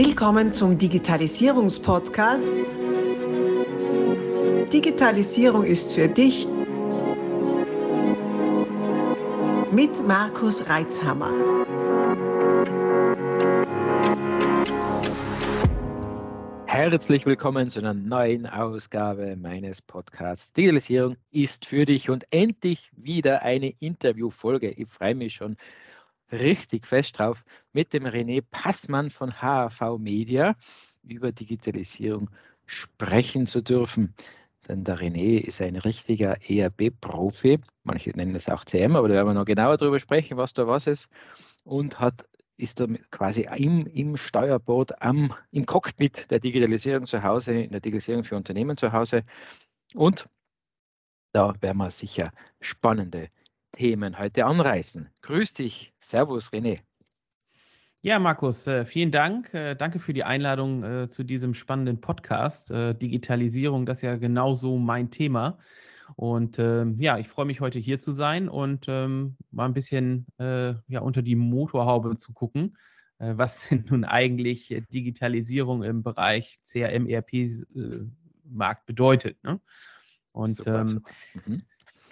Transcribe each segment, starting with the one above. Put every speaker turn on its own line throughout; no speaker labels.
Willkommen zum Digitalisierungspodcast. Digitalisierung ist für dich mit Markus Reitzhammer.
Herzlich willkommen zu einer neuen Ausgabe meines Podcasts. Digitalisierung ist für dich und endlich wieder eine Interviewfolge. Ich freue mich schon richtig fest drauf, mit dem René Passmann von HAV Media über Digitalisierung sprechen zu dürfen. Denn der René ist ein richtiger ERB-Profi. Manche nennen es auch CM, aber da werden wir noch genauer darüber sprechen, was da was ist. Und hat, ist da quasi im, im Steuerboot, am, im Cockpit der Digitalisierung zu Hause, in der Digitalisierung für Unternehmen zu Hause. Und da werden wir sicher spannende Themen heute anreißen. Grüß dich. Servus, René.
Ja, Markus, äh, vielen Dank. Äh, danke für die Einladung äh, zu diesem spannenden Podcast. Digitalisierung, das ist ja genauso mein Thema. Und ähm, ja, ich freue mich heute hier zu sein und ähm, mal ein bisschen ja, unter die Motorhaube zu gucken. was denn nun eigentlich Digitalisierung im Bereich CRM, ERP-Markt bedeutet. Ne? Und super, ähm, super. Mhm.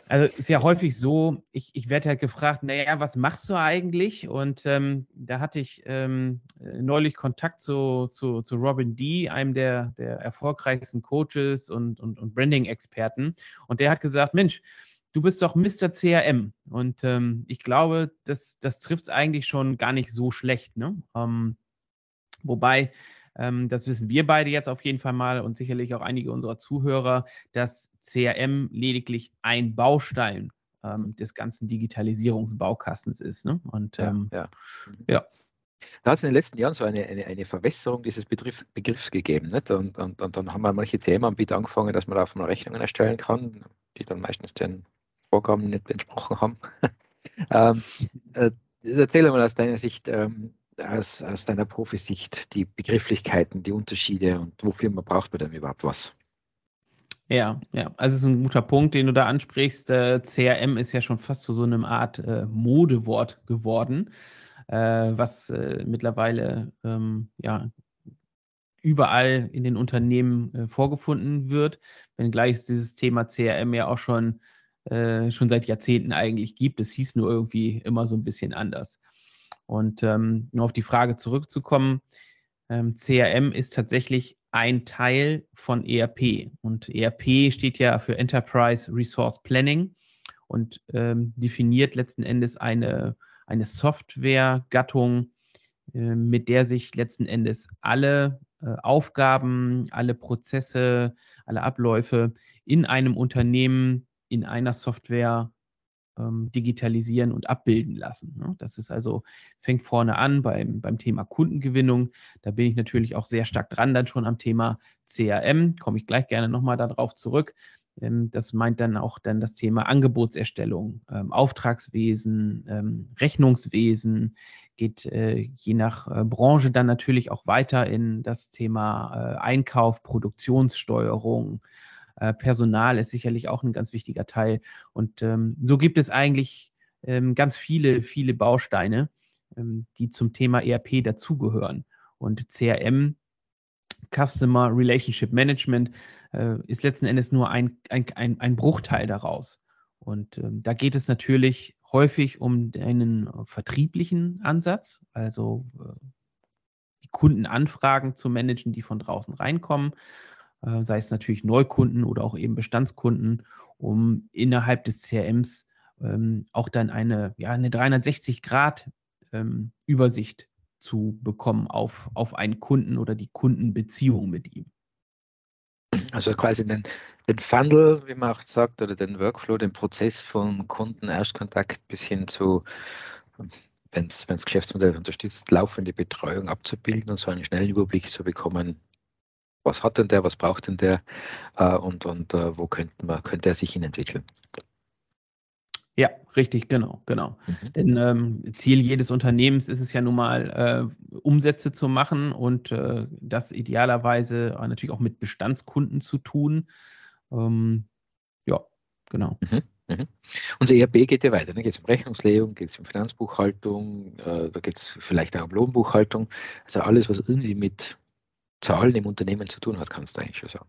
Also ist ja häufig so, ich, ich werde halt gefragt, naja, was machst du eigentlich? Und ähm, da hatte ich ähm, neulich Kontakt zu, zu, zu Robin D., einem der, der erfolgreichsten Coaches und, und, und Branding-Experten. Und der hat gesagt, Mensch, du bist doch Mr. CRM. Und ähm, ich glaube, das, das trifft es eigentlich schon gar nicht so schlecht. Ne? Ähm, wobei ähm, das wissen wir beide jetzt auf jeden Fall mal und sicherlich auch einige unserer Zuhörer, dass CRM lediglich ein Baustein ähm, des ganzen Digitalisierungsbaukastens ist. Ne? Und ähm, ja, ja.
Ja. Da hat es in den letzten Jahren so eine, eine, eine Verwässerung dieses Begriff, Begriffs gegeben. Nicht? Und, und, und dann haben wir manche Themenanbieter angefangen, dass man da auf mal Rechnungen erstellen kann, die dann meistens den Vorgaben nicht entsprochen haben. ähm, äh, erzähl mal aus deiner Sicht, ähm, aus, aus deiner Profisicht die Begrifflichkeiten, die Unterschiede und wofür man braucht man denn überhaupt was?
Ja, ja, also es ist ein guter Punkt, den du da ansprichst. Äh, CRM ist ja schon fast zu so einem Art äh, Modewort geworden, äh, was äh, mittlerweile ähm, ja überall in den Unternehmen äh, vorgefunden wird, wenngleich es dieses Thema CRM ja auch schon, äh, schon seit Jahrzehnten eigentlich gibt. Es hieß nur irgendwie immer so ein bisschen anders. Und ähm, um auf die Frage zurückzukommen, ähm, CRM ist tatsächlich ein Teil von ERP. Und ERP steht ja für Enterprise Resource Planning und ähm, definiert letzten Endes eine, eine Software-Gattung, äh, mit der sich letzten Endes alle äh, Aufgaben, alle Prozesse, alle Abläufe in einem Unternehmen in einer Software ähm, digitalisieren und abbilden lassen. Ne? Das ist also, fängt vorne an beim, beim Thema Kundengewinnung. Da bin ich natürlich auch sehr stark dran, dann schon am Thema CRM. Komme ich gleich gerne nochmal darauf zurück. Ähm, das meint dann auch dann das Thema Angebotserstellung, ähm, Auftragswesen, ähm, Rechnungswesen, geht äh, je nach äh, Branche dann natürlich auch weiter in das Thema äh, Einkauf, Produktionssteuerung, äh, Personal ist sicherlich auch ein ganz wichtiger Teil. Und ähm, so gibt es eigentlich ähm, ganz viele, viele Bausteine, ähm, die zum Thema ERP dazugehören. Und CRM, Customer Relationship Management, äh, ist letzten Endes nur ein, ein, ein, ein Bruchteil daraus. Und ähm, da geht es natürlich häufig um einen vertrieblichen Ansatz, also äh, die Kundenanfragen zu managen, die von draußen reinkommen. Äh, sei es natürlich Neukunden oder auch eben Bestandskunden, um innerhalb des CRMs ähm, auch dann eine, ja, eine 360-Grad-Übersicht ähm, zu bekommen auf, auf einen Kunden oder die Kundenbeziehung mit ihm.
Also quasi den, den Funnel, wie man auch sagt, oder den Workflow, den Prozess von Kunden-Erstkontakt bis hin zu, wenn es Geschäftsmodell unterstützt, laufende Betreuung abzubilden und so einen schnellen Überblick zu bekommen, was hat denn der, was braucht denn der äh, und, und äh, wo könnte, man, könnte er sich hin entwickeln.
Ja, richtig, genau, genau. Mhm. Denn ähm, Ziel jedes Unternehmens ist es ja nun mal, äh, Umsätze zu machen und äh, das idealerweise natürlich auch mit Bestandskunden zu tun. Ähm, ja, genau. Mhm.
Mhm. Unser ERP geht ja weiter. Da geht es um Rechnungslegung, geht es um Finanzbuchhaltung, äh, da geht es vielleicht auch um Lohnbuchhaltung. Also alles, was irgendwie mit Zahlen im Unternehmen zu tun hat, kannst du eigentlich schon sagen.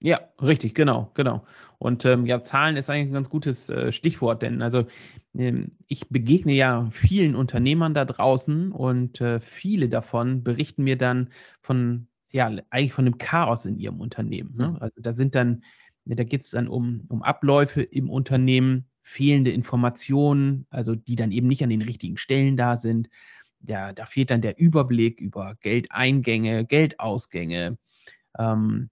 Ja, richtig, genau, genau. Und ähm, ja, Zahlen ist eigentlich ein ganz gutes äh, Stichwort, denn also ähm, ich begegne ja vielen Unternehmern da draußen und äh, viele davon berichten mir dann von, ja, eigentlich von dem Chaos in ihrem Unternehmen. Ne? Mhm. Also da sind dann, da geht es dann um, um Abläufe im Unternehmen, fehlende Informationen, also die dann eben nicht an den richtigen Stellen da sind. Ja, da fehlt dann der Überblick über Geldeingänge, Geldausgänge. Ähm,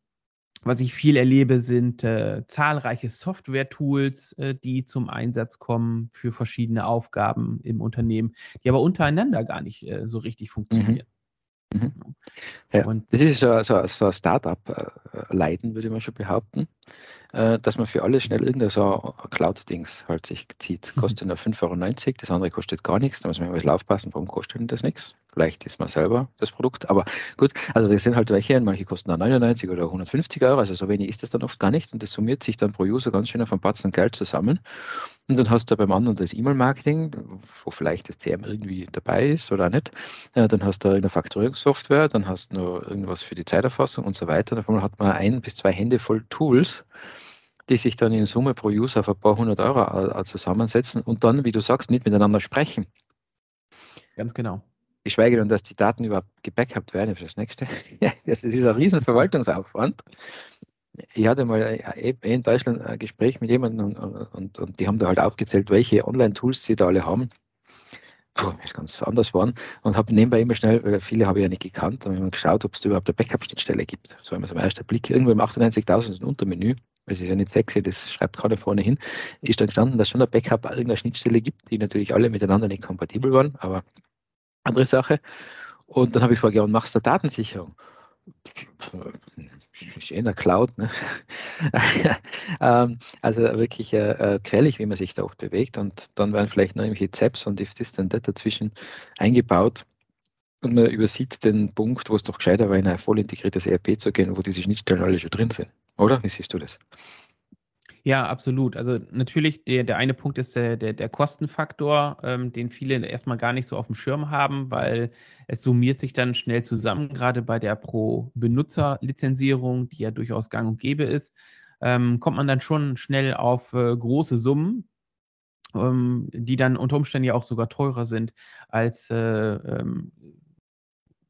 was ich viel erlebe, sind äh, zahlreiche Software-Tools, äh, die zum Einsatz kommen für verschiedene Aufgaben im Unternehmen, die aber untereinander gar nicht äh, so richtig mhm. funktionieren.
Mhm. Ja, und das ist so, so, so ein Startup-Leiden, würde man schon behaupten, äh, dass man für alles schnell irgendein so Cloud-Dings halt sich zieht. Mhm. Kostet nur 5,90 Euro, das andere kostet gar nichts, da muss man immer aufpassen, warum kostet denn das nichts? Vielleicht ist man selber das Produkt, aber gut, also das sind halt welche, manche kosten dann 99 oder 150 Euro, also so wenig ist das dann oft gar nicht und das summiert sich dann pro User ganz schön auf ein Batzen Geld zusammen und dann hast du beim anderen das E-Mail-Marketing, wo vielleicht das CM irgendwie dabei ist oder nicht, ja, dann hast du eine Faktorierungssoftware, dann hast du noch irgendwas für die Zeiterfassung und so weiter, davon hat man ein bis zwei Hände voll Tools, die sich dann in Summe pro User auf ein paar hundert Euro zusammensetzen und dann, wie du sagst, nicht miteinander sprechen.
Ganz genau
geschweige denn, dass die Daten überhaupt gebackupt werden für das nächste. das ist ein riesen Verwaltungsaufwand. Ich hatte mal äh, in Deutschland ein Gespräch mit jemandem und, und, und die haben da halt aufgezählt, welche Online-Tools sie da alle haben. Puh, ist ganz anders waren und habe nebenbei immer schnell, weil viele habe ich ja nicht gekannt, habe ich geschaut, ob es da überhaupt eine Backup-Schnittstelle gibt. So immer so ein erster Blick, irgendwo im 98.000 ein Untermenü, es ist ja nicht sexy, das schreibt gerade vorne hin, ist dann gestanden, dass schon ein Backup irgendeine Schnittstelle gibt, die natürlich alle miteinander nicht kompatibel waren, aber andere Sache. Und dann habe ich gefragt, ja, und machst du Datensicherung? Eh in der Cloud. Ne? ähm, also wirklich äh, querlich, wie man sich da auch bewegt. Und dann werden vielleicht noch irgendwelche Zaps und if this then that dazwischen eingebaut. Und man übersieht den Punkt, wo es doch gescheiter war, in ein voll integriertes ERP zu gehen, wo diese Schnittstellen alle schon drin sind. Oder? Wie siehst du das?
Ja, absolut. Also natürlich, der, der eine Punkt ist der, der, der Kostenfaktor, ähm, den viele erstmal gar nicht so auf dem Schirm haben, weil es summiert sich dann schnell zusammen, gerade bei der Pro-Benutzer-Lizenzierung, die ja durchaus gang und gäbe ist, ähm, kommt man dann schon schnell auf äh, große Summen, ähm, die dann unter Umständen ja auch sogar teurer sind als äh, ähm,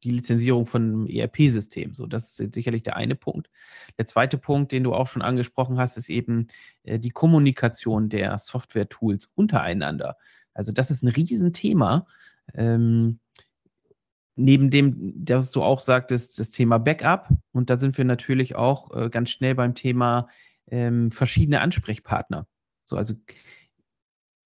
die Lizenzierung von einem ERP-System. So, das ist sicherlich der eine Punkt. Der zweite Punkt, den du auch schon angesprochen hast, ist eben äh, die Kommunikation der Software-Tools untereinander. Also das ist ein Riesenthema. Ähm, neben dem, dass du auch sagtest, das Thema Backup. Und da sind wir natürlich auch äh, ganz schnell beim Thema ähm, verschiedene Ansprechpartner. So, also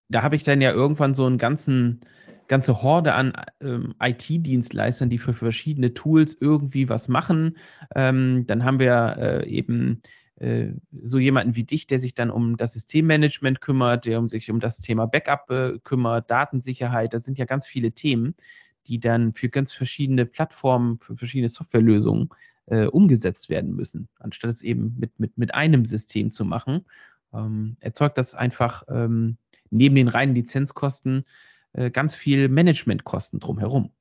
da habe ich dann ja irgendwann so einen ganzen ganze Horde an ähm, IT-Dienstleistern, die für verschiedene Tools irgendwie was machen. Ähm, dann haben wir äh, eben äh, so jemanden wie dich, der sich dann um das Systemmanagement kümmert, der um sich um das Thema Backup äh, kümmert, Datensicherheit. Das sind ja ganz viele Themen, die dann für ganz verschiedene Plattformen, für verschiedene Softwarelösungen äh, umgesetzt werden müssen, anstatt es eben mit, mit, mit einem System zu machen. Ähm, erzeugt das einfach ähm, neben den reinen Lizenzkosten äh, ganz viel Managementkosten drumherum.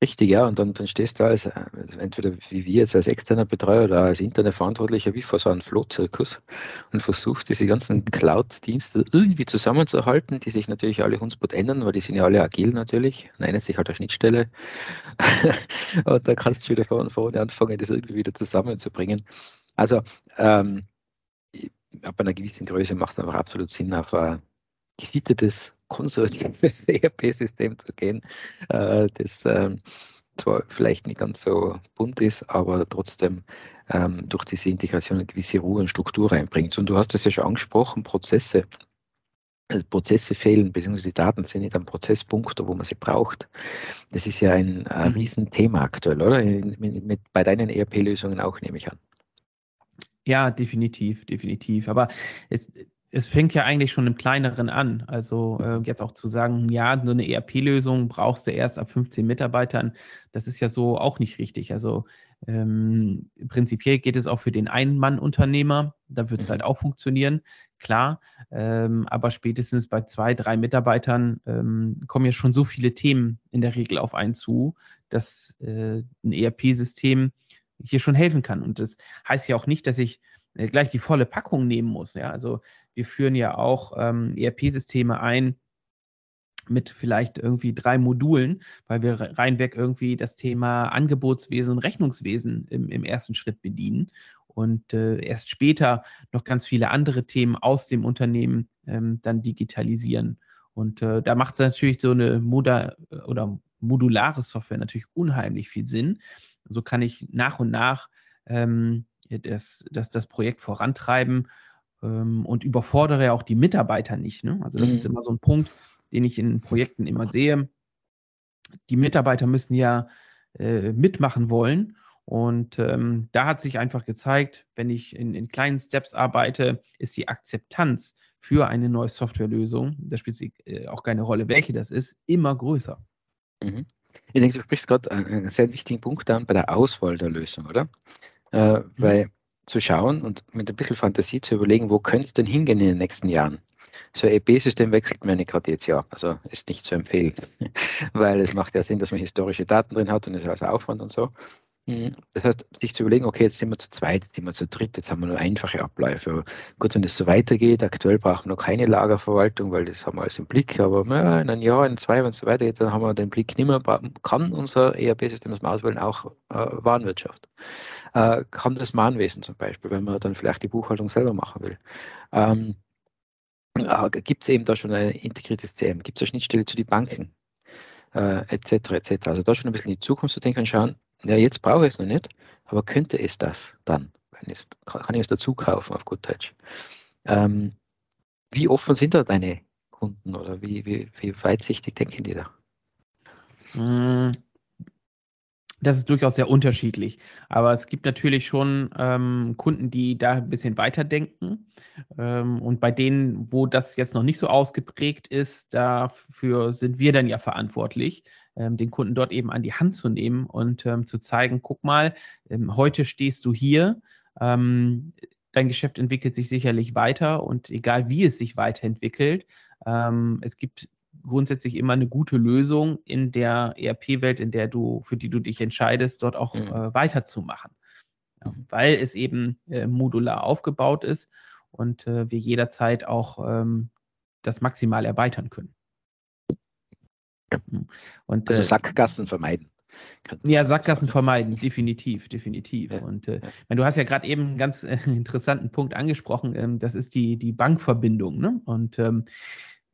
Richtig, ja, und dann, dann stehst du als, also entweder wie wir jetzt als externer Betreuer oder als interner Verantwortlicher wie vor so einem Flohzirkus und versuchst, diese ganzen Cloud-Dienste irgendwie zusammenzuhalten, die sich natürlich alle Hunspot ändern, weil die sind ja alle agil natürlich, nennen sich halt eine Schnittstelle. und da kannst du wieder von vorne anfangen, das irgendwie wieder zusammenzubringen. Also, ähm, ab einer gewissen Größe macht einfach absolut Sinn, auf ein gesittetes konservatives ERP-System zu gehen, äh, das ähm, zwar vielleicht nicht ganz so bunt ist, aber trotzdem ähm, durch diese Integration eine gewisse Ruhe und Struktur reinbringt. Und du hast es ja schon angesprochen, Prozesse. Also Prozesse fehlen, beziehungsweise die Daten sind nicht am Prozesspunkt, wo man sie braucht. Das ist ja ein, ein mhm. Riesenthema aktuell, oder? Mit, mit, bei deinen ERP-Lösungen auch, nehme ich an.
Ja, definitiv, definitiv. Aber es, es fängt ja eigentlich schon im Kleineren an. Also äh, jetzt auch zu sagen, ja, so eine ERP-Lösung brauchst du erst ab 15 Mitarbeitern, das ist ja so auch nicht richtig. Also ähm, prinzipiell geht es auch für den Ein-Mann-Unternehmer, da wird es mhm. halt auch funktionieren. klar. Ähm, aber spätestens bei zwei, drei Mitarbeitern ähm, kommen ja schon so viele Themen in der Regel auf einen zu, dass äh, ein ERP-System hier schon helfen kann. Und das heißt ja auch nicht, dass ich gleich die volle Packung nehmen muss. Ja? Also wir führen ja auch ähm, ERP-Systeme ein, mit vielleicht irgendwie drei Modulen, weil wir reinweg irgendwie das Thema Angebotswesen und Rechnungswesen im, im ersten Schritt bedienen und äh, erst später noch ganz viele andere Themen aus dem Unternehmen ähm, dann digitalisieren. Und äh, da macht natürlich so eine Moda oder modulare Software natürlich unheimlich viel Sinn. So kann ich nach und nach ähm, das, das, das Projekt vorantreiben ähm, und überfordere ja auch die Mitarbeiter nicht. Ne? Also das mhm. ist immer so ein Punkt, den ich in Projekten immer sehe. Die Mitarbeiter müssen ja äh, mitmachen wollen und ähm, da hat sich einfach gezeigt, wenn ich in, in, kleinen Steps arbeite, ist die Akzeptanz für eine neue Softwarelösung, da spielt es äh, auch keine Rolle, welche das ist, immer größer.
Mhm. Ich denke, du sprichst gerade einen sehr wichtigen Punkt an bei der Auswahl der Lösung, oder? Äh, mhm. Weil zu schauen und mit ein bisschen Fantasie zu überlegen, wo könnte es denn hingehen in den nächsten Jahren? So ein EP-System wechselt man nicht gerade jetzt ja. Also ist nicht zu empfehlen, weil es macht ja Sinn, dass man historische Daten drin hat und es ist also Aufwand und so. Mhm. Das heißt, sich zu überlegen, okay, jetzt sind wir zu zweit, jetzt sind wir zu dritt, jetzt haben wir nur einfache Abläufe. Gut, wenn das so weitergeht, aktuell brauchen wir noch keine Lagerverwaltung, weil das haben wir alles im Blick, aber ja, in einem Jahr, in zwei, wenn es so weitergeht, dann haben wir den Blick nicht mehr, kann unser ERP-System, das wir auswählen, auch äh, Warenwirtschaft. Äh, kann das Mahnwesen zum Beispiel, wenn man dann vielleicht die Buchhaltung selber machen will. Ähm, äh, Gibt es eben da schon ein integriertes CM? Gibt es eine Schnittstelle zu den Banken? Äh, etc. etc. Also da schon ein bisschen in die Zukunft zu denken und schauen, ja, jetzt brauche ich es noch nicht, aber könnte es das dann? Es, kann ich es dazu kaufen auf gut Deutsch? Ähm, wie offen sind da deine Kunden oder wie, wie, wie weitsichtig denken die da?
Das ist durchaus sehr unterschiedlich. Aber es gibt natürlich schon ähm, Kunden, die da ein bisschen weiterdenken. Ähm, und bei denen, wo das jetzt noch nicht so ausgeprägt ist, dafür sind wir dann ja verantwortlich, ähm, den Kunden dort eben an die Hand zu nehmen und ähm, zu zeigen, guck mal, ähm, heute stehst du hier. Ähm, dein Geschäft entwickelt sich sicherlich weiter und egal wie es sich weiterentwickelt, es gibt grundsätzlich immer eine gute Lösung in der ERP-Welt, in der du, für die du dich entscheidest, dort auch mhm. äh, weiterzumachen. Ja, mhm. weil es eben äh, modular aufgebaut ist und äh, wir jederzeit auch ähm, das maximal erweitern können.
Mhm. Und, also äh, Sackgassen vermeiden.
Ja, Sackgassen vermeiden, definitiv, definitiv. Ja, und äh, ja. du hast ja gerade eben einen ganz äh, interessanten Punkt angesprochen, ähm, das ist die, die Bankverbindung. Ne? Und ähm,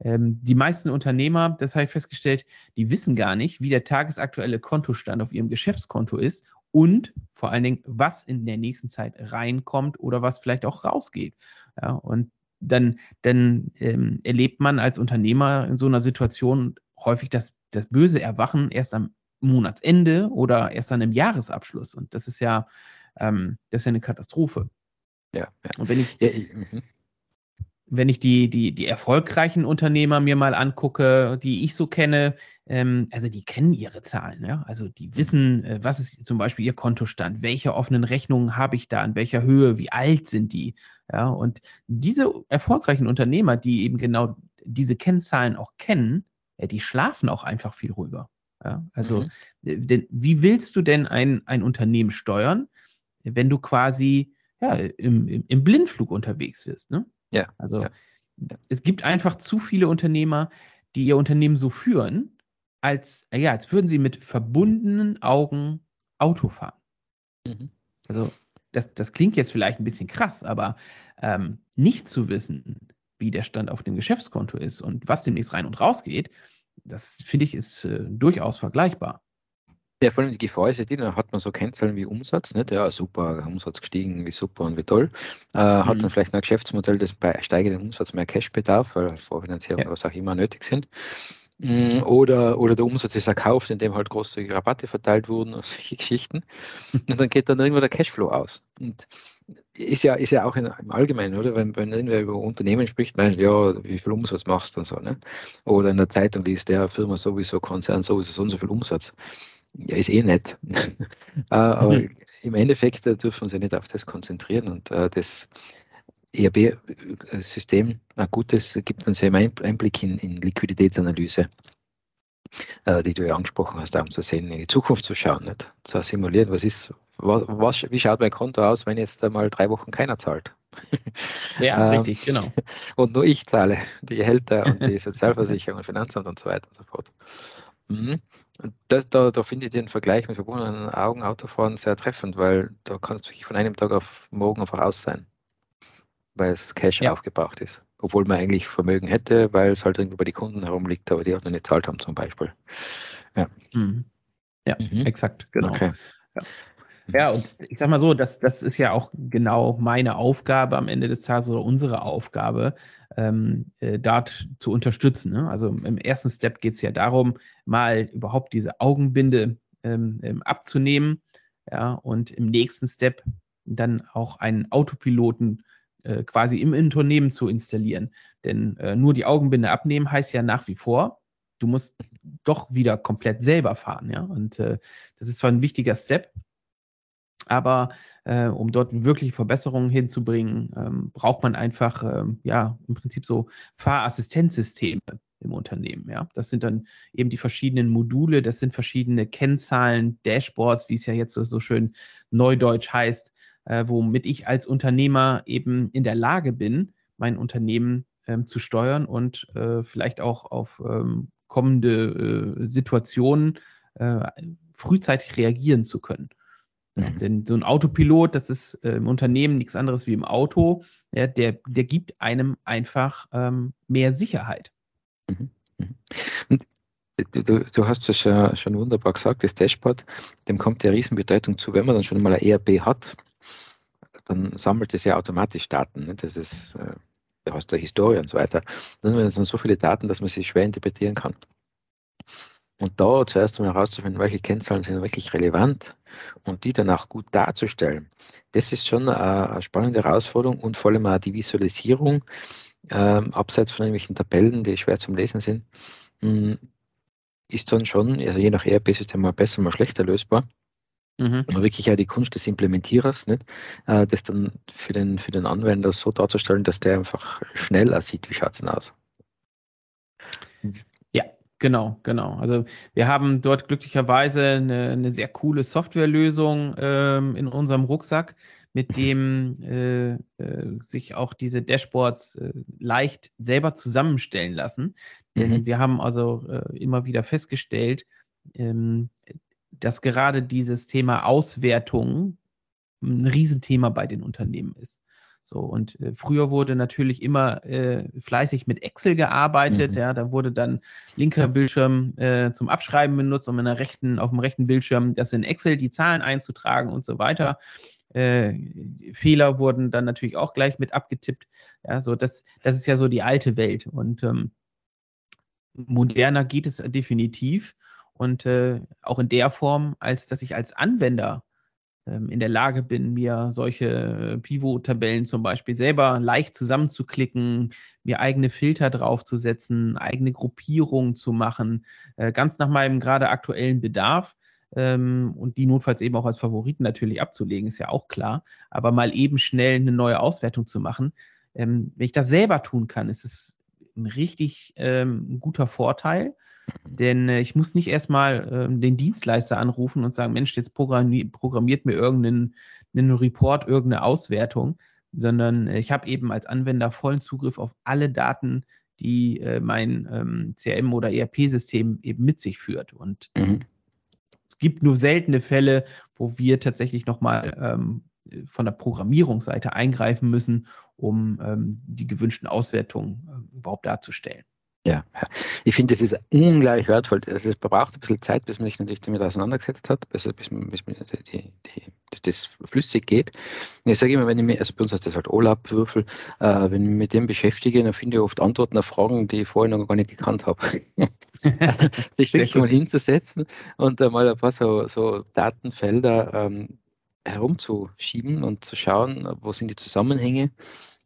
ähm, die meisten Unternehmer, das habe ich festgestellt, die wissen gar nicht, wie der tagesaktuelle Kontostand auf ihrem Geschäftskonto ist und vor allen Dingen, was in der nächsten Zeit reinkommt oder was vielleicht auch rausgeht. Ja, und dann, dann ähm, erlebt man als Unternehmer in so einer Situation häufig das, das böse Erwachen erst am Monatsende oder erst dann im Jahresabschluss. Und das ist ja, ähm, das ist ja eine Katastrophe.
Ja, ja.
Und wenn ich, ja, ich mhm wenn ich die, die, die erfolgreichen Unternehmer mir mal angucke, die ich so kenne, ähm, also die kennen ihre Zahlen, ja. Also die wissen, äh, was ist zum Beispiel ihr Kontostand, welche offenen Rechnungen habe ich da, in welcher Höhe, wie alt sind die, ja. Und diese erfolgreichen Unternehmer, die eben genau diese Kennzahlen auch kennen, ja, die schlafen auch einfach viel ruhiger. Ja? Also, mhm. denn, wie willst du denn ein, ein Unternehmen steuern, wenn du quasi ja, im, im, im Blindflug unterwegs wirst? Ne?
Ja.
Also
ja.
es gibt einfach zu viele Unternehmer, die ihr Unternehmen so führen, als, ja, als würden sie mit verbundenen Augen Auto fahren. Mhm. Also das, das klingt jetzt vielleicht ein bisschen krass, aber ähm, nicht zu wissen, wie der Stand auf dem Geschäftskonto ist und was demnächst rein und raus geht, das finde ich ist äh, durchaus vergleichbar.
Ja, vor allem die Gefahr ist ja die, da hat man so Kennzahlen wie Umsatz, nicht? Ja, super, Umsatz gestiegen, wie super und wie toll. Äh, hat mhm. dann vielleicht ein Geschäftsmodell, das bei steigendem Umsatz mehr Cash bedarf, weil Vorfinanzierung ja. was auch immer nötig sind. Mhm. Oder, oder der Umsatz ist erkauft, indem halt großzügige Rabatte verteilt wurden und solche Geschichten. Und dann geht dann irgendwo der Cashflow aus. Und ist ja, ist ja auch in, im Allgemeinen, oder? Wenn, wenn irgendwer über Unternehmen spricht, meint, ja, wie viel Umsatz machst du und so, ne? Oder in der Zeitung liest der Firma sowieso, Konzern sowieso so und so viel Umsatz ja, ist eh nett. Äh, aber mhm. im Endeffekt äh, dürfen wir uns ja nicht auf das konzentrieren und äh, das ERB-System ein gutes, gibt uns ja einen Einblick in, in Liquiditätsanalyse, äh, die du ja angesprochen hast, um zu sehen, in die Zukunft zu schauen, nicht? zu simulieren, was ist, was, was, wie schaut mein Konto aus, wenn jetzt einmal drei Wochen keiner zahlt.
Ja, ähm, richtig, genau.
Und nur ich zahle die Gehälter und die Sozialversicherung und Finanzamt und so weiter und so fort. Mhm. Das, da, da finde ich den Vergleich mit verbundenen Augen Autofahren sehr treffend, weil da kannst du wirklich von einem Tag auf morgen einfach aus sein, weil es Cash ja. aufgebraucht ist. Obwohl man eigentlich Vermögen hätte, weil es halt irgendwo bei den Kunden herumliegt, aber die auch noch nicht zahlt haben zum Beispiel.
Ja, mhm. ja mhm. exakt, genau. Okay. Ja. Ja, und ich sag mal so, das, das ist ja auch genau meine Aufgabe am Ende des Tages oder unsere Aufgabe, ähm, äh, dort zu unterstützen. Ne? Also im ersten Step geht es ja darum, mal überhaupt diese Augenbinde ähm, ähm, abzunehmen. Ja, und im nächsten Step dann auch einen Autopiloten äh, quasi im Unternehmen zu installieren. Denn äh, nur die Augenbinde abnehmen heißt ja nach wie vor, du musst doch wieder komplett selber fahren. Ja, und äh, das ist zwar ein wichtiger Step, aber äh, um dort wirklich Verbesserungen hinzubringen, ähm, braucht man einfach, ähm, ja, im Prinzip so Fahrassistenzsysteme im Unternehmen. Ja, das sind dann eben die verschiedenen Module, das sind verschiedene Kennzahlen, Dashboards, wie es ja jetzt so, so schön neudeutsch heißt, äh, womit ich als Unternehmer eben in der Lage bin, mein Unternehmen ähm, zu steuern und äh, vielleicht auch auf ähm, kommende äh, Situationen äh, frühzeitig reagieren zu können. Mhm. Denn so ein Autopilot, das ist äh, im Unternehmen nichts anderes wie im Auto, ja, der, der gibt einem einfach ähm, mehr Sicherheit. Mhm.
mhm. Du, du, hast es schon, schon wunderbar gesagt, das Dashboard, dem kommt ja Riesenbedeutung zu, wenn man dann schon mal ein ERP hat, dann sammelt es ja automatisch Daten. Ne? Das ist äh, aus der Historie und so weiter. Dann sind so viele Daten, dass man sie schwer interpretieren kann. Und da zuerst einmal herauszufinden, welche Kennzahlen sind wirklich relevant und die dann auch gut darzustellen, das ist schon eine, spannende Herausforderung und vor allem auch die Visualisierung, ähm, abseits von irgendwelchen Tabellen, die schwer zum Lesen sind, mh, hm, ist dann schon, also je nach ERP-System mal besser, mal schlechter lösbar. Mhm. Aber wirklich auch die Kunst des Implementierers, nicht? Äh, das dann für den, für den Anwender so darzustellen, dass der einfach schneller sieht, wie schaut es denn aus.
Genau, genau. Also wir haben dort glücklicherweise eine, eine sehr coole Softwarelösung ähm, in unserem Rucksack, mit dem äh, äh, sich auch diese Dashboards äh, leicht selber zusammenstellen lassen. Denn mhm. wir haben also äh, immer wieder festgestellt, ähm, dass gerade dieses Thema Auswertung ein Riesenthema bei den Unternehmen ist. So, und äh, früher wurde natürlich immer äh, fleißig mit Excel gearbeitet. Mhm. Ja, da wurde dann linker Bildschirm äh, zum Abschreiben benutzt, um in der rechten, auf dem rechten Bildschirm das in Excel die Zahlen einzutragen und so weiter. Äh, Fehler wurden dann natürlich auch gleich mit abgetippt. Ja, so das, das ist ja so die alte Welt. Und ähm, moderner geht es definitiv. Und äh, auch in der Form, als dass ich als Anwender in der Lage bin, mir solche äh, Pivot-Tabellen zum Beispiel selber leicht zusammenzuklicken, mir eigene Filter draufzusetzen, eigene Gruppierungen zu machen, äh, ganz nach meinem gerade aktuellen Bedarf ähm, und die notfalls eben auch als Favoriten natürlich abzulegen, ist ja auch klar. Aber mal eben schnell eine neue Auswertung zu machen, ähm, wenn ich das selber tun kann, ist es ein richtig ähm, guter Vorteil. Denn äh, ich muss nicht erstmal äh, den Dienstleister anrufen und sagen, Mensch, jetzt programmi programmiert mir irgendeinen Report, irgendeine Auswertung, sondern äh, ich habe eben als Anwender vollen Zugriff auf alle Daten, die äh, mein ähm, CRM oder ERP-System eben mit sich führt. Und mhm. es gibt nur seltene Fälle, wo wir tatsächlich nochmal ähm, von der Programmierungsseite eingreifen müssen, um ähm, die gewünschten Auswertungen äh, überhaupt darzustellen.
Ja, ich finde, das ist ungleich wertvoll. Also es braucht ein bisschen Zeit, bis man sich natürlich damit auseinandergesetzt hat, bis, bis, bis die, die, das flüssig geht. Und ich sage immer, wenn ich mir, also bei uns heißt das halt OLAP-Würfel, äh, wenn ich mich mit dem beschäftige, dann finde ich oft Antworten auf Fragen, die ich vorher noch gar nicht gekannt habe. sich wirklich mal hinzusetzen und mal ein paar so, so Datenfelder ähm, herumzuschieben und zu schauen, wo sind die Zusammenhänge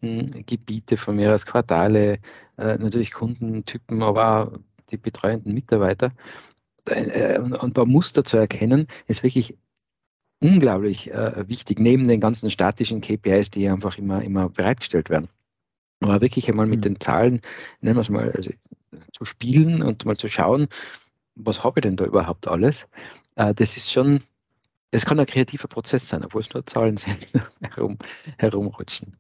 Gebiete von mir als Quartale, äh, natürlich Kundentypen, aber auch die betreuenden Mitarbeiter. Äh, und, da Muster zu erkennen, ist wirklich unglaublich äh, wichtig, neben den ganzen statischen KPIs, die einfach immer, immer bereitgestellt werden. Aber wirklich einmal mit mhm. den Zahlen, nennen wir es mal, also, zu spielen und mal zu schauen, was habe ich denn da überhaupt alles? Das ist schon, es kann ein kreativer Prozess sein, obwohl es nur Zahlen sind, die herum, herumrutschen.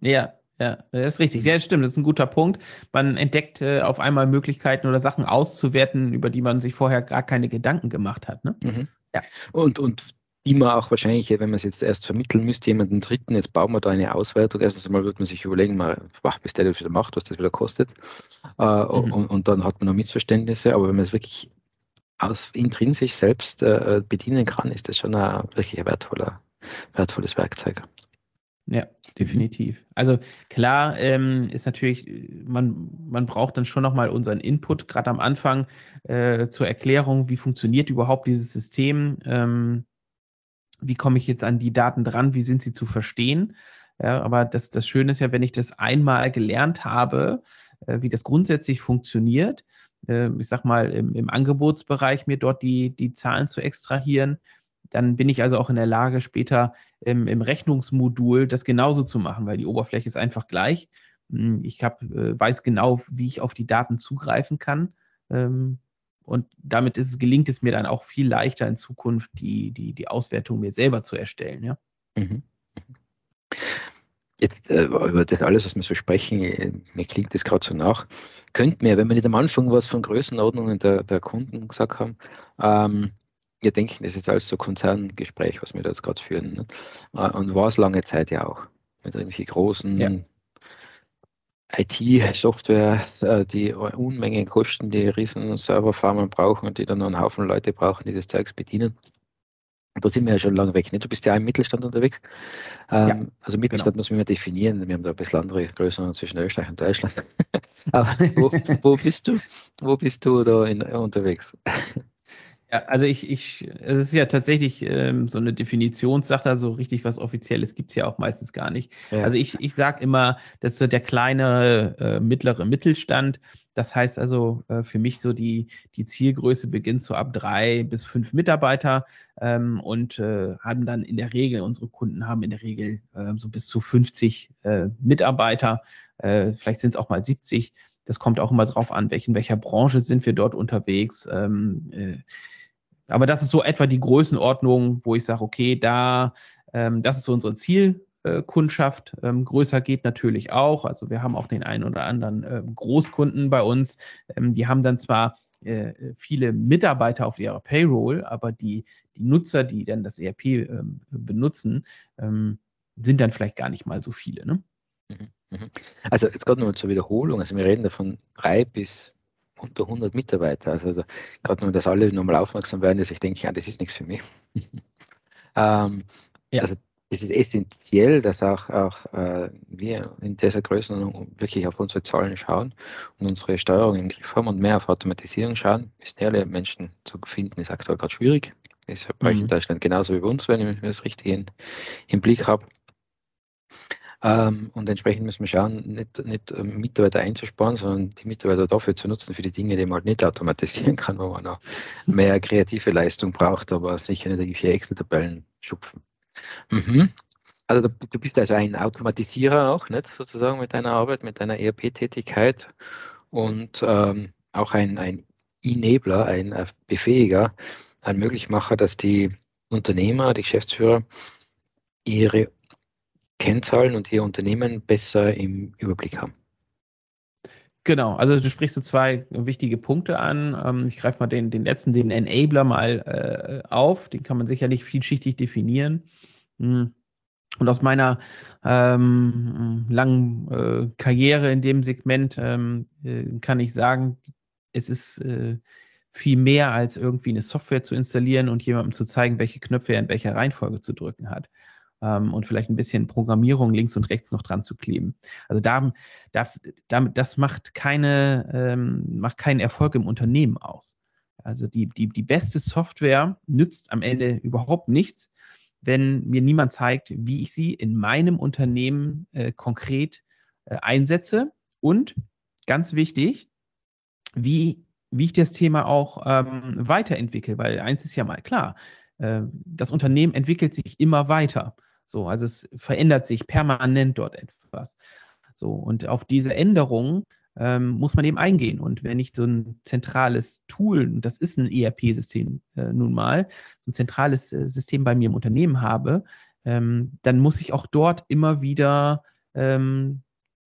Ja, ja, das ist richtig. Ja, stimmt, das ist ein guter Punkt. Man entdeckt äh, auf einmal Möglichkeiten oder Sachen auszuwerten, über die man sich vorher gar keine Gedanken gemacht hat. Ne?
Mhm. Ja. Und, und die man auch wahrscheinlich, wenn man es jetzt erst vermitteln müsste, jemanden Dritten, jetzt bauen wir da eine Auswertung. Erstens einmal wird man sich überlegen, mal, bis der das wieder macht, was das wieder kostet. Äh, mhm. und, und, dann hat man noch Missverständnisse. Aber wenn man es wirklich aus intrinsisch selbst äh, bedienen kann, ist das schon ein wirklich wertvoller, wertvolles Werkzeug.
Ja, definitiv. Also klar ähm, ist natürlich, man, man braucht dann schon nochmal unseren Input, gerade am Anfang äh, zur Erklärung, wie funktioniert überhaupt dieses System, ähm, wie komme ich jetzt an die Daten dran, wie sind sie zu verstehen. Ja, aber das, das Schöne ist ja, wenn ich das einmal gelernt habe, äh, wie das grundsätzlich funktioniert, äh, ich sag mal im, im Angebotsbereich mir dort die, die Zahlen zu extrahieren, dann bin ich also auch in der Lage, später im, im Rechnungsmodul das genauso zu machen, weil die Oberfläche ist einfach gleich. Hm, ich hab, äh, weiß genau, wie ich auf die Daten zugreifen kann. Ähm, und damit ist, gelingt es mir dann auch viel leichter in Zukunft, die, die, die Auswertung mir selber zu erstellen. Ja? Mhm.
Jetzt äh, über das alles, was wir so sprechen, äh, mir klingt das gerade so nach. Könnten wir, wenn wir nicht am Anfang was von Größenordnungen der, der Kunden gesagt haben, ähm, wir denken, das ist alles so Konzerngespräch, was wir da jetzt gerade führen. Ne? Äh, und war es lange Zeit ja auch. Mit irgendwelchen großen ja. IT-Software, äh, die Unmengen kosten, die riesen Serverfarmen brauchen und die dann noch einen Haufen Leute brauchen, die das Zeugs bedienen. Da sind wir ja schon lange weg. Ne? Du bist ja im Mittelstand unterwegs. Ähm, ja, also Mittelstand genau. muss man immer definieren. Wir haben da ein bisschen andere Größen zwischen Österreich und Deutschland. Aber wo, wo, bist du? Wo bist du da in, unterwegs?
Ja, also ich, ich, es ist ja tatsächlich ähm, so eine Definitionssache, so richtig was Offizielles gibt es ja auch meistens gar nicht. Ja. Also ich, ich sage immer, das ist so der kleine, äh, mittlere Mittelstand. Das heißt also äh, für mich so die, die Zielgröße beginnt so ab drei bis fünf Mitarbeiter ähm, und äh, haben dann in der Regel, unsere Kunden haben in der Regel ähm, so bis zu 50 äh, Mitarbeiter, äh, vielleicht sind es auch mal 70. Das kommt auch immer drauf an, welch, in welcher Branche sind wir dort unterwegs. Ähm, äh, aber das ist so etwa die Größenordnung, wo ich sage, okay, da, ähm, das ist so unsere Zielkundschaft. Ähm, größer geht natürlich auch. Also wir haben auch den einen oder anderen äh, Großkunden bei uns. Ähm, die haben dann zwar äh, viele Mitarbeiter auf ihrer Payroll, aber die, die Nutzer, die dann das ERP ähm, benutzen, ähm, sind dann vielleicht gar nicht mal so viele. Ne?
Mhm, mhm. Also jetzt gerade nur zur Wiederholung. Also wir reden davon drei bis unter 100 Mitarbeiter. Also gerade nur, dass alle nochmal aufmerksam werden, dass ich denke, ja, das ist nichts für mich. ähm, ja. Also es ist essentiell, dass auch, auch äh, wir in dieser Größenordnung wirklich auf unsere Zahlen schauen und unsere Steuerung im Griff haben und mehr auf Automatisierung schauen. Schnelle Menschen zu finden, ist aktuell gerade schwierig. Das ist bei euch in mhm. Deutschland genauso wie bei uns, wenn ich das richtig in, im Blick habe. Ähm, und entsprechend müssen wir schauen, nicht, nicht ähm, Mitarbeiter einzusparen, sondern die Mitarbeiter dafür zu nutzen, für die Dinge, die man halt nicht automatisieren kann, wo man noch mehr kreative Leistung braucht, aber sicher nicht irgendwelche Excel-Tabellen schupfen. Mhm. Also du bist also ein Automatisierer auch, nicht sozusagen mit deiner Arbeit, mit deiner ERP-Tätigkeit und ähm, auch ein, ein Enabler, ein Befähiger, ein Möglichmacher, dass die Unternehmer, die Geschäftsführer ihre Kennzahlen und ihr Unternehmen besser im Überblick haben.
Genau, also du sprichst so zwei wichtige Punkte an. Ähm, ich greife mal den, den letzten, den Enabler mal äh, auf. Den kann man sicherlich vielschichtig definieren. Hm. Und aus meiner ähm, langen äh, Karriere in dem Segment ähm, äh, kann ich sagen, es ist äh, viel mehr als irgendwie eine Software zu installieren und jemandem zu zeigen, welche Knöpfe er in welcher Reihenfolge zu drücken hat ähm, und vielleicht ein bisschen Programmierung links und rechts noch dran zu kleben. Also da, da, damit, das macht, keine, ähm, macht keinen Erfolg im Unternehmen aus. Also die, die, die beste Software nützt am Ende überhaupt nichts, wenn mir niemand zeigt, wie ich sie in meinem Unternehmen äh, konkret äh, einsetze und ganz wichtig, wie, wie ich das Thema auch ähm, weiterentwickle, weil eins ist ja mal klar, äh, das Unternehmen entwickelt sich immer weiter. So, also es verändert sich permanent dort etwas. So, und auf diese Änderungen ähm, muss man eben eingehen. Und wenn ich so ein zentrales Tool, und das ist ein ERP-System äh, nun mal, so ein zentrales äh, System bei mir im Unternehmen habe, ähm, dann muss ich auch dort immer wieder ähm,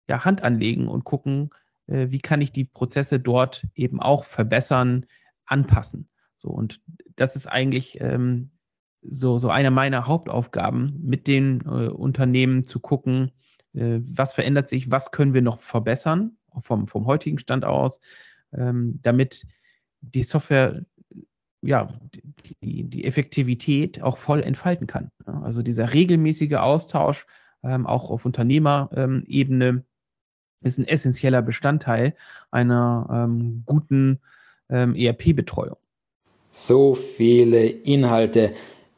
ja, Hand anlegen und gucken, äh, wie kann ich die Prozesse dort eben auch verbessern, anpassen. So, und das ist eigentlich ähm, so, so eine meiner Hauptaufgaben, mit den äh, Unternehmen zu gucken, äh, was verändert sich, was können wir noch verbessern vom, vom heutigen Stand aus, ähm, damit die Software ja, die, die Effektivität auch voll entfalten kann. Also dieser regelmäßige Austausch ähm, auch auf Unternehmerebene ist ein essentieller Bestandteil einer ähm, guten ähm, ERP-Betreuung.
So viele Inhalte.